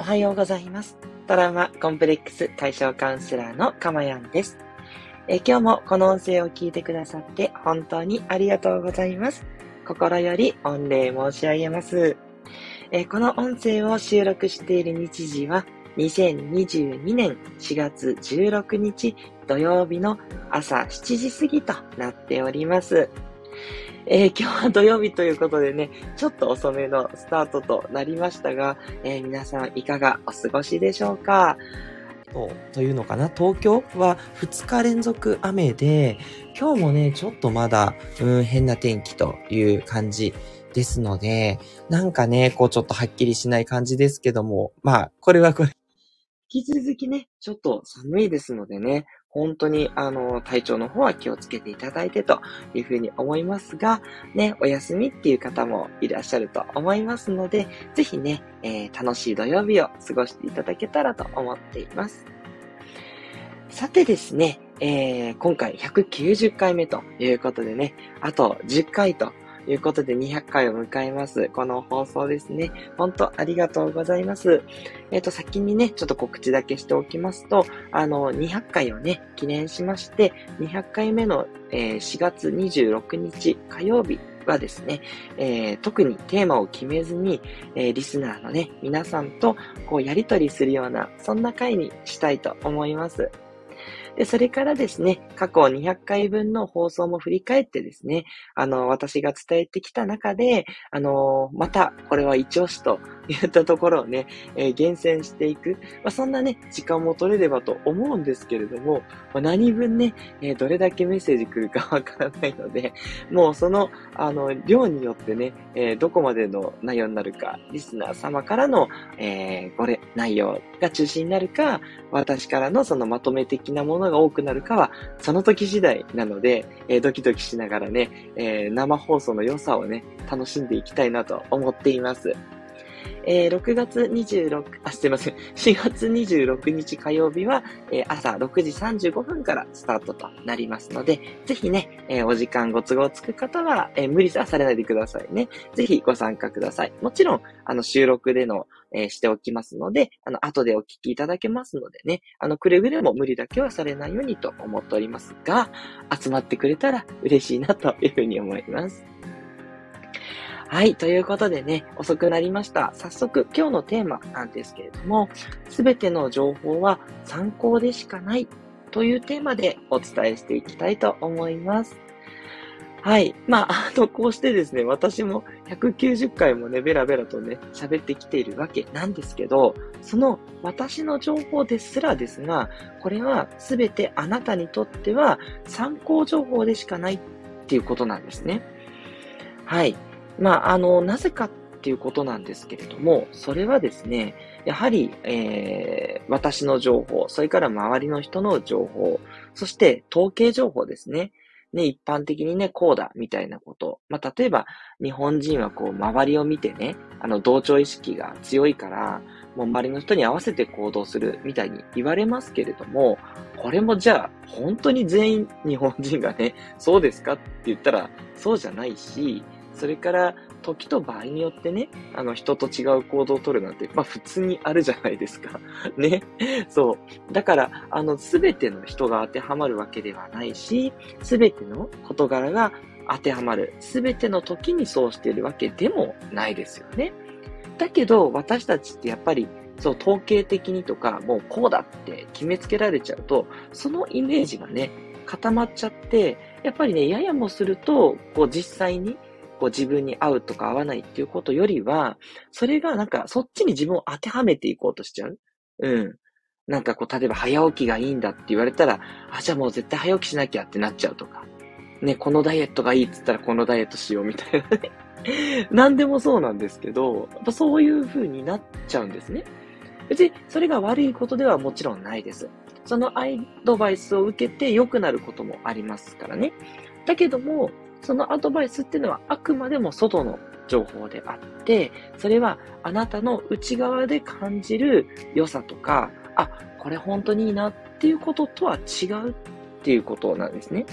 おはようございます。トラウマコンプレックス解消カウンセラーのかまやんです。え今日もこの音声を聞いてくださって本当にありがとうございます。心より御礼申し上げます。えこの音声を収録している日時は2022年4月16日土曜日の朝7時過ぎとなっております。えー、今日は土曜日ということでね、ちょっと遅めのスタートとなりましたが、えー、皆さんいかがお過ごしでしょうか？というのかな？東京は2日連続雨で、今日もね、ちょっとまだ、うん、変な天気という感じですので、なんかね、こうちょっとはっきりしない感じですけども、まあ、これはこれ。引き続きね、ちょっと寒いですのでね、本当に、あの、体調の方は気をつけていただいてというふうに思いますが、ね、お休みっていう方もいらっしゃると思いますので、ぜひね、えー、楽しい土曜日を過ごしていただけたらと思っています。さてですね、えー、今回190回目ということでね、あと10回ととということで200回を迎えます。この放送ですね。本当ありがとうございます。えっ、ー、と、先にね、ちょっと告知だけしておきますと、あの、200回をね、記念しまして、200回目の、えー、4月26日火曜日はですね、えー、特にテーマを決めずに、えー、リスナーのね、皆さんとこうやりとりするような、そんな回にしたいと思います。で、それからですね、過去200回分の放送も振り返ってですね、あの、私が伝えてきた中で、あの、また、これは一押しと言ったところをね、えー、厳選していく。まあ、そんなね、時間も取れればと思うんですけれども、まあ、何分ね、えー、どれだけメッセージ来るかわからないので、もうその、あの、量によってね、えー、どこまでの内容になるか、リスナー様からの、えこれ、内容が中心になるか、私からのそのまとめ的なものが多くなるかは、その時次第なので、えドキドキしながらね、え生放送の良さをね、楽しんでいきたいなと思っています。えー、6月26、あ、すいません。4月26日火曜日は、えー、朝6時35分からスタートとなりますので、ぜひね、えー、お時間ご都合つく方は、え無理はされないでくださいね。ぜひご参加ください。もちろん、あの、収録での、えしておきますので、あの、後でお聞きいただけますのでね、あの、くれぐれも無理だけはされないようにと思っておりますが、集まってくれたら嬉しいなというふうに思います。はい。ということでね、遅くなりました。早速、今日のテーマなんですけれども、すべての情報は参考でしかないというテーマでお伝えしていきたいと思います。はい。まあ、あの、こうしてですね、私も190回もね、ベラベラとね、喋ってきているわけなんですけど、その私の情報ですらですが、これは全てあなたにとっては参考情報でしかないっていうことなんですね。はい。まあ、あの、なぜかっていうことなんですけれども、それはですね、やはり、えー、私の情報、それから周りの人の情報、そして統計情報ですね。ね、一般的にね、こうだ、みたいなこと。まあ、例えば、日本人はこう、周りを見てね、あの、同調意識が強いから、もう周りの人に合わせて行動する、みたいに言われますけれども、これもじゃあ、本当に全員日本人がね、そうですかって言ったら、そうじゃないし、それから、時と場合によってね、あの、人と違う行動をとるなんて、まあ普通にあるじゃないですか。ね。そう。だから、あの、すべての人が当てはまるわけではないし、すべての事柄が当てはまる。すべての時にそうしているわけでもないですよね。だけど、私たちってやっぱり、そう、統計的にとか、もうこうだって決めつけられちゃうと、そのイメージがね、固まっちゃって、やっぱりね、ややもすると、こう実際にこう自分に合うとか合わないっていうことよりは、それがなんかそっちに自分を当てはめていこうとしちゃう。うん。なんかこう、例えば早起きがいいんだって言われたら、あ、じゃあもう絶対早起きしなきゃってなっちゃうとか。ね、このダイエットがいいっつったらこのダイエットしようみたいなね。何でもそうなんですけど、やっぱそういう風になっちゃうんですね。別にそれが悪いことではもちろんないです。そのアイドバイスを受けて良くなることもありますからね。だけども、そのアドバイスっていうのはあくまでも外の情報であって、それはあなたの内側で感じる良さとか、あ、これ本当にいいなっていうこととは違うっていうことなんですね。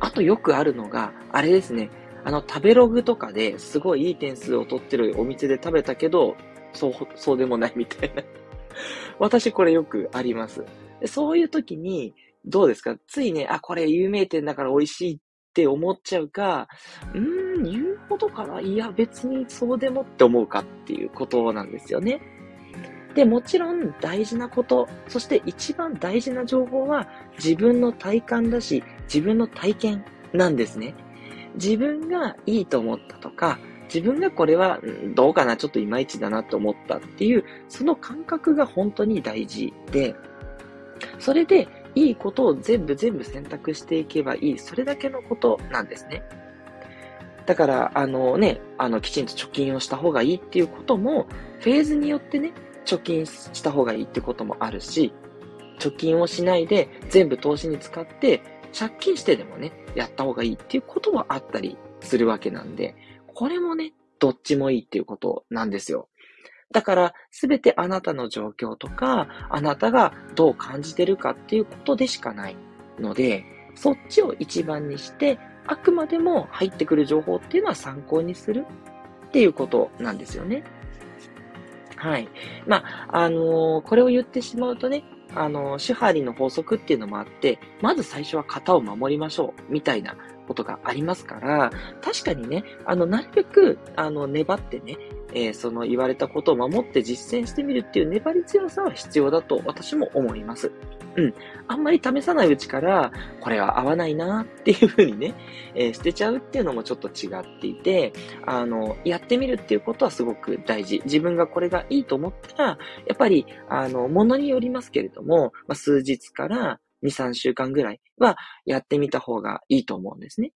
あとよくあるのが、あれですね。あの、食べログとかですごいいい点数を取ってるお店で食べたけど、そう、そうでもないみたいな。私これよくあります。そういう時に、どうですか？ついね、あ、これ有名店だから美味しいって思っちゃうか、うーん、言うほどかな？いや、別にそうでもって思うかっていうことなんですよね。で、もちろん大事なこと、そして一番大事な情報は自分の体感だし、自分の体験なんですね。自分がいいと思ったとか、自分がこれはどうかな、ちょっといまいちだなと思ったっていう、その感覚が本当に大事で、それでいいことを全部全部選択していけばいい、それだけのことなんですね。だから、あのね、あの、きちんと貯金をした方がいいっていうことも、フェーズによってね、貯金した方がいいってこともあるし、貯金をしないで全部投資に使って借金してでもね、やった方がいいっていうことはあったりするわけなんで、これもね、どっちもいいっていうことなんですよ。だから、すべてあなたの状況とか、あなたがどう感じてるかっていうことでしかないので、そっちを一番にして、あくまでも入ってくる情報っていうのは参考にするっていうことなんですよね。はい。まあ、あのー、これを言ってしまうとね、あのー、手張りの法則っていうのもあって、まず最初は型を守りましょう、みたいなことがありますから、確かにね、あの、なるべく、あの、粘ってね、えー、その言われたことを守って実践してみるっていう粘り強さは必要だと私も思います。うん。あんまり試さないうちから、これは合わないなっていうふうにね、えー、捨てちゃうっていうのもちょっと違っていて、あの、やってみるっていうことはすごく大事。自分がこれがいいと思ったら、やっぱり、あの、ものによりますけれども、まあ、数日から2、3週間ぐらいはやってみた方がいいと思うんですね。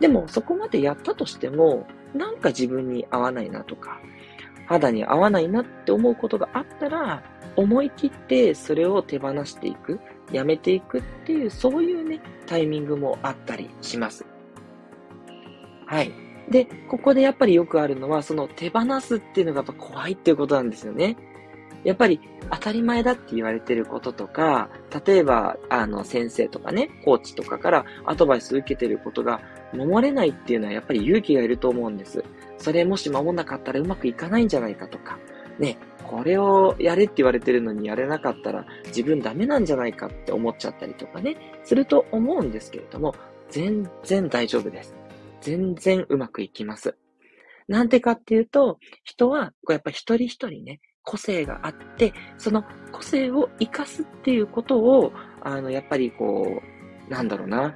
でも、そこまでやったとしても、なんか自分に合わないなとか、肌に合わないなって思うことがあったら、思い切ってそれを手放していく、やめていくっていう、そういうね、タイミングもあったりします。はい。で、ここでやっぱりよくあるのは、その手放すっていうのがやっぱ怖いっていうことなんですよね。やっぱり当たり前だって言われてることとか、例えば、あの、先生とかね、コーチとかからアドバイス受けてることが守れないっていうのはやっぱり勇気がいると思うんです。それもし守んなかったらうまくいかないんじゃないかとか、ね、これをやれって言われてるのにやれなかったら自分ダメなんじゃないかって思っちゃったりとかね、すると思うんですけれども、全然大丈夫です。全然うまくいきます。なんでかっていうと、人は、やっぱ一人一人ね、個性があって、その個性を活かすっていうことを、あの、やっぱりこう、なんだろうな。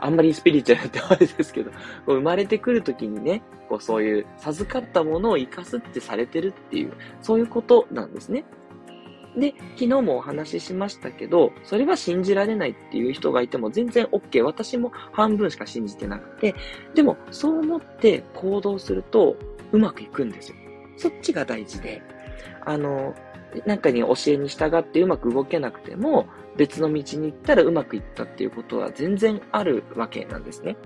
あんまりスピリチュアルってあれですけど、生まれてくるときにね、こうそういう授かったものを活かすってされてるっていう、そういうことなんですね。で、昨日もお話ししましたけど、それは信じられないっていう人がいても全然 OK。私も半分しか信じてなくて、でもそう思って行動するとうまくいくんですよ。そっちが大事で。あの、なんかに教えに従ってうまく動けなくても、別の道に行ったらうまくいったっていうことは全然あるわけなんですね。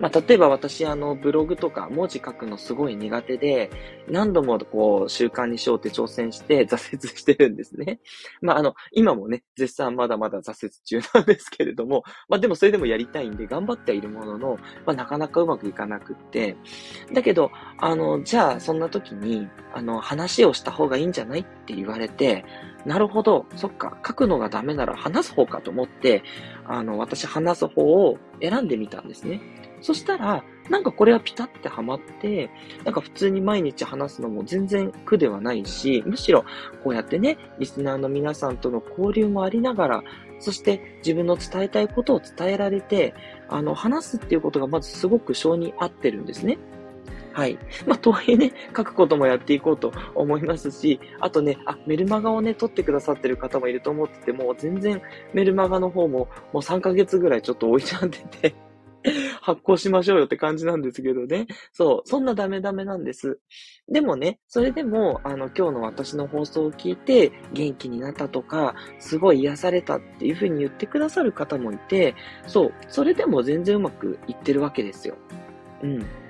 まあ、例えば私、あの、ブログとか文字書くのすごい苦手で、何度もこう、習慣にしようって挑戦して 挫折してるんですね。まあ、あの、今もね、絶賛まだまだ挫折中なんですけれども、まあ、でもそれでもやりたいんで頑張ってはいるものの、まあ、なかなかうまくいかなくって、だけど、あの、じゃあ、そんな時に、あの、話をした方がいいんじゃないって言われて、なるほど、そっか、書くのがダメなら話す方かと思って、あの、私話す方を選んでみたんですね。そしたら、なんかこれはピタってハマって、なんか普通に毎日話すのも全然苦ではないし、むしろこうやってね、リスナーの皆さんとの交流もありながら、そして自分の伝えたいことを伝えられて、あの、話すっていうことがまずすごく性に合ってるんですね。はい。まあ、とはいえね、書くこともやっていこうと思いますし、あとね、あ、メルマガをね、撮ってくださってる方もいると思ってて、もう全然メルマガの方ももう3ヶ月ぐらいちょっと置いちゃってて 発行しましょうよって感じなんですけどね。そう、そんなダメダメなんです。でもね、それでも、あの、今日の私の放送を聞いて、元気になったとか、すごい癒されたっていうふうに言ってくださる方もいて、そう、それでも全然うまくいってるわけですよ。うん。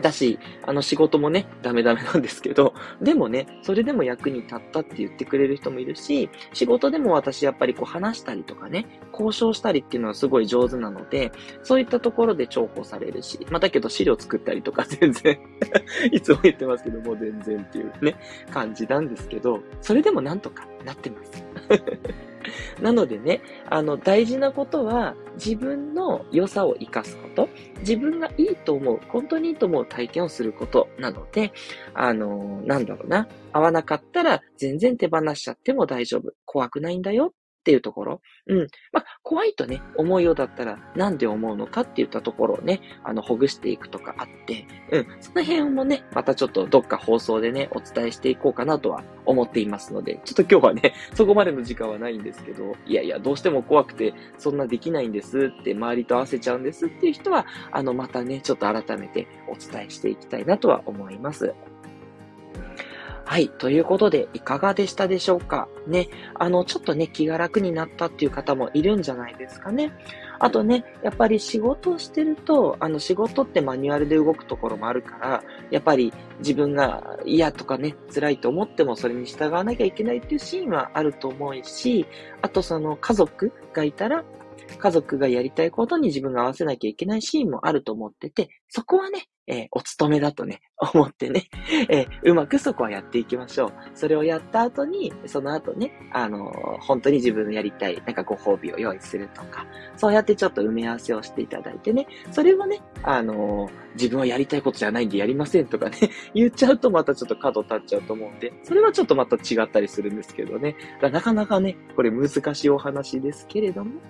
だし、あの仕事もね、ダメダメなんですけど、でもね、それでも役に立ったって言ってくれる人もいるし、仕事でも私やっぱりこう話したりとかね、交渉したりっていうのはすごい上手なので、そういったところで重宝されるし、まあだけど資料作ったりとか全然いつも言ってますけども全然っていうね、感じなんですけど、それでもなんとかなってます。なのでね、あの、大事なことは、自分の良さを活かすこと、自分がいいと思う、本当にいいと思う体験をすることなので、あの、なんだろうな、合わなかったら全然手放しちゃっても大丈夫。怖くないんだよっていうところ。うん。まあ、怖いとね、思うようだったら、なんで思うのかって言ったところをね、あの、ほぐしていくとかあって、うん。その辺もね、またちょっとどっか放送でね、お伝えしていこうかなとは思っていますので、ちょっと今日はね、そこまでの時間はないんですけど、いやいや、どうしても怖くて、そんなできないんですって、周りと合わせちゃうんですっていう人は、あの、またね、ちょっと改めてお伝えしていきたいなとは思います。はい。ということで、いかがでしたでしょうか？ね。あの、ちょっとね、気が楽になったっていう方もいるんじゃないですかね。あとね、やっぱり仕事をしてると、あの、仕事ってマニュアルで動くところもあるから、やっぱり自分が嫌とかね、辛いと思ってもそれに従わなきゃいけないっていうシーンはあると思うし、あとその家族がいたら、家族がやりたいことに自分が合わせなきゃいけないシーンもあると思ってて、そこはね、えー、お勤めだとね、思ってね、えー、うまくそこはやっていきましょう。それをやった後に、その後ね、あのー、本当に自分のやりたい、なんかご褒美を用意するとか、そうやってちょっと埋め合わせをしていただいてね、それをね、あの自分はやりたいことじゃないんでやりませんとかね、言っちゃうとまたちょっと角立っちゃうと思うんで、それはちょっとまた違ったりするんですけどね。なかなかね、これ難しいお話ですけれども、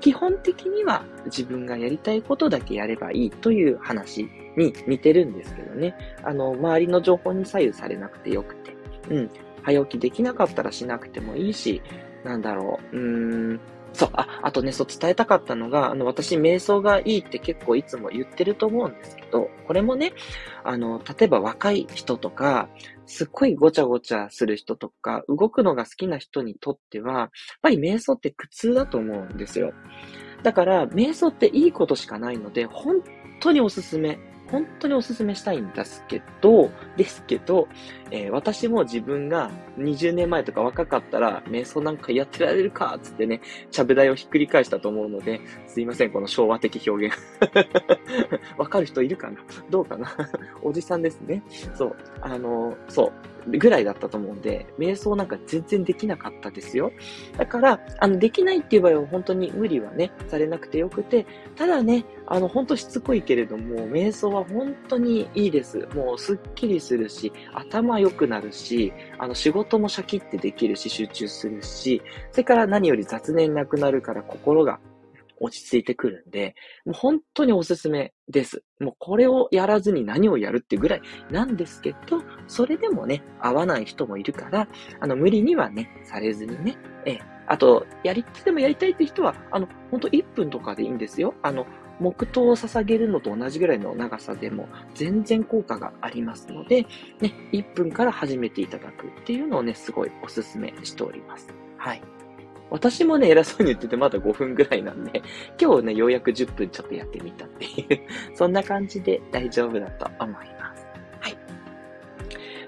基本的には自分がやりたいことだけやればいいという話に似てるんですけどね。あの、周りの情報に左右されなくてよくて。うん。早起きできなかったらしなくてもいいし、なんだろう。うーん。そう、あ、あとね、そう伝えたかったのが、あの、私、瞑想がいいって結構いつも言ってると思うんですけど、これもね、あの、例えば若い人とか、すっごいごちゃごちゃする人とか、動くのが好きな人にとっては、やっぱり瞑想って苦痛だと思うんですよ。だから、瞑想っていいことしかないので、本当におすすめ本当におすすめしたいんですけど、ですけど、えー、私も自分が20年前とか若かったら、瞑想なんかやってられるかつってね、ちゃぶ台をひっくり返したと思うので、すいません、この昭和的表現。わかる人いるかな？どうかな？おじさんですね。そう。あの、そう。ぐらいだったと思うんで、瞑想なんか全然できなかったですよ。だから、あの、できないっていう場合は本当に無理はね、されなくてよくて、ただね、あの、本当しつこいけれども、瞑想は本当にいいです。もうすっきりするし、頭良くなるし、あの、仕事もシャキってできるし、集中するし、それから何より雑念なくなるから心が落ち着いてくるんで、もう本当におすすめです。もうこれをやらずに何をやるってぐらいなんですけど、それでもね、合わない人もいるから、あの、無理にはね、されずにね、ええあと、やり、でもやりたいって人は、あの、本当1分とかでいいんですよ。あの、黙祷を捧げるのと同じぐらいの長さでも全然効果がありますので、ね、1分から始めていただくっていうのをね、すごいお勧めしております。はい。私もね、偉そうに言っててまだ5分ぐらいなんで、今日ね、ようやく10分ちょっとやってみたっていうそんな感じで大丈夫だと思います。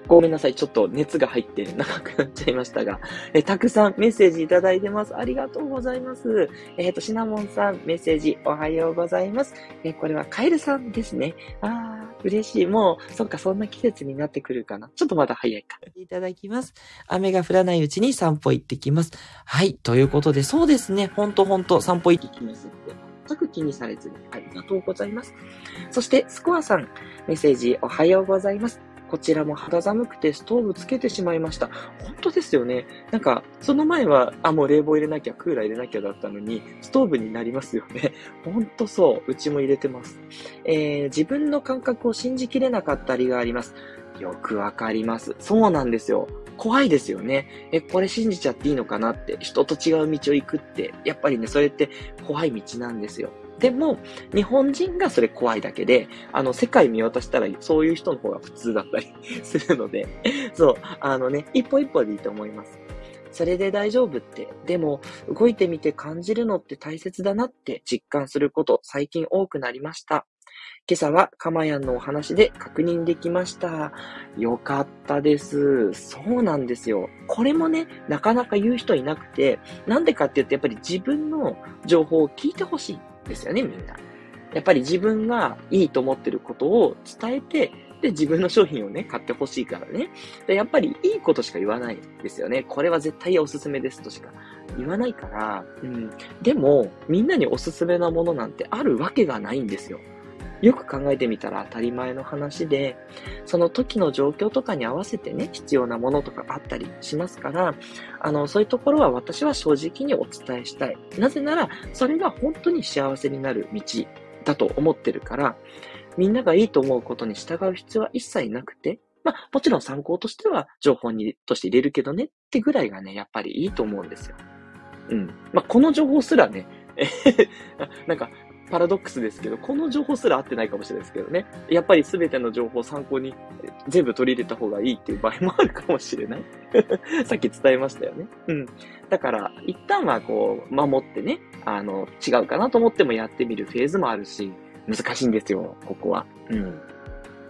はい。ごめんなさい。ちょっと熱が入って長くなっちゃいましたが、えたくさんメッセージいただいてます。ありがとうございます。えっ、ー、と、シナモンさん、メッセージおはようございます。えー、これはカエルさんですね。あ嬉しい。もう、そっか、そんな季節になってくるかな。ちょっとまだ早いか。いただきます。雨が降らないうちに散歩行ってきます。はい。ということで、そうですね。ほんとほんと散歩行ってきますって。全く気にされずに。ありがとうございます。そして、スコアさん、メッセージおはようございます。こちらも肌寒くてストーブつけてしまいました。本当ですよね。なんか、その前は、あ、もう冷房入れなきゃ、クーラー入れなきゃだったのに、ストーブになりますよね。ほんとそう。うちも入れてます。えー、自分の感覚を信じきれなかったりがあります。よくわかります。そうなんですよ。怖いですよね。え、これ信じちゃっていいのかなって、人と違う道を行くって、やっぱりね、それって怖い道なんですよ。でも、日本人がそれ怖いだけで、あの、世界見渡したらそういう人の方が普通だったり するので、そう、あのね、一歩一歩でいいと思います。それで大丈夫って。でも、動いてみて感じるのって大切だなって実感すること、最近多くなりました。今朝はかまやんのお話で確認できました。よかったです。そうなんですよ。これもね、なかなか言う人いなくて、なんでかって言うと、やっぱり自分の情報を聞いてほしいですよね、みんな。やっぱり自分がいいと思ってることを伝えて、で、自分の商品をね、買ってほしいからね。で、やっぱりいいことしか言わないですよね。これは絶対おすすめですとしか言わないから、うん。でも、みんなにおすすめなものなんてあるわけがないんですよ。よく考えてみたら当たり前の話で、その時の状況とかに合わせてね、必要なものとかあったりしますから、あの、そういうところは私は正直にお伝えしたい。なぜなら、それが本当に幸せになる道だと思ってるから、みんながいいと思うことに従う必要は一切なくて、まあ、もちろん参考としては情報にとして入れるけどねってぐらいがね、やっぱりいいと思うんですよ。うん。まあ、この情報すらね、なんか、パラドックスですけど、この情報すら合ってないかもしれないですけどね。やっぱり全ての情報を参考に全部取り入れた方がいいっていう場合もあるかもしれない。さっき伝えましたよね。うん。だから、一旦はこう、守ってね、あの、違うかなと思ってもやってみるフェーズもあるし、難しいんですよ、ここは。うん。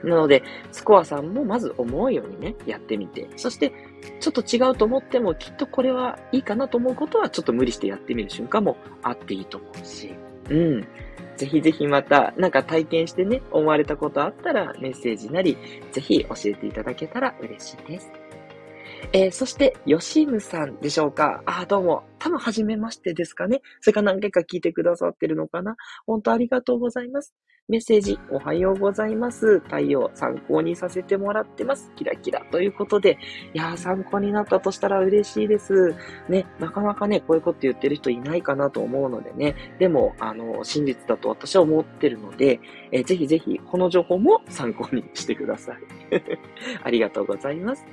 なので、スコアさんもまず思うようにね、やってみて、そして、ちょっと違うと思っても、きっとこれはいいかなと思うことは、ちょっと無理してやってみる瞬間もあっていいと思うし、うん。ぜひぜひまた、なんか体験してね、思われたことあったら、メッセージなり、ぜひ教えていただけたら嬉しいです。えー、そして、よしむさんでしょうか？あ、どうも。多分、初めましてですかね？それか何回か聞いてくださってるのかな？本当ありがとうございます。メッセージ、おはようございます。対応、参考にさせてもらってます。キラキラ。ということで、いやー、参考になったとしたら嬉しいです。ね、なかなかね、こういうこと言ってる人いないかなと思うのでね。でも、あの、真実だと私は思ってるので、えー、ぜひぜひ、この情報も参考にしてください。ありがとうございます。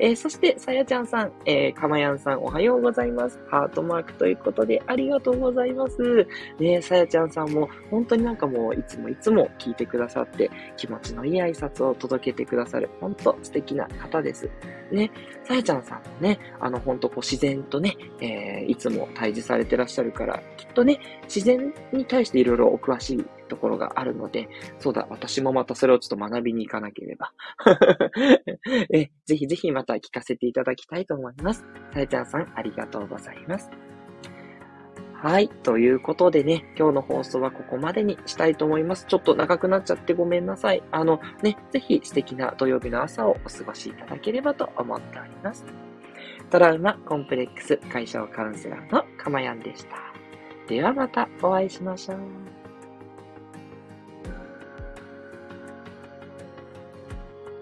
えー、そして、さやちゃんさん、えー、かまやんさん、おはようございます。ハートマークということで、ありがとうございます。ねさやちゃんさんも、本当になんかもう、いつもいつも聞いてくださって、気持ちのいい挨拶を届けてくださる、本当素敵な方です。ね、さやちゃんさんもね、あの、本当こう、自然とね、えー、いつも対峙されてらっしゃるから、きっとね、自然に対していろいろお詳しいところがあるので、そうだ、私もまたそれをちょっと学びに行かなければ。えぜひぜひまた聞かせていただきたいと思います。さやちゃんさん、ありがとうございます。はい。ということでね、今日の放送はここまでにしたいと思います。ちょっと長くなっちゃってごめんなさい。あのね、ぜひ素敵な土曜日の朝をお過ごしいただければと思っております。トラウマコンプレックス解消カウンセラーのかまやんでした。ではまたお会いしましょう。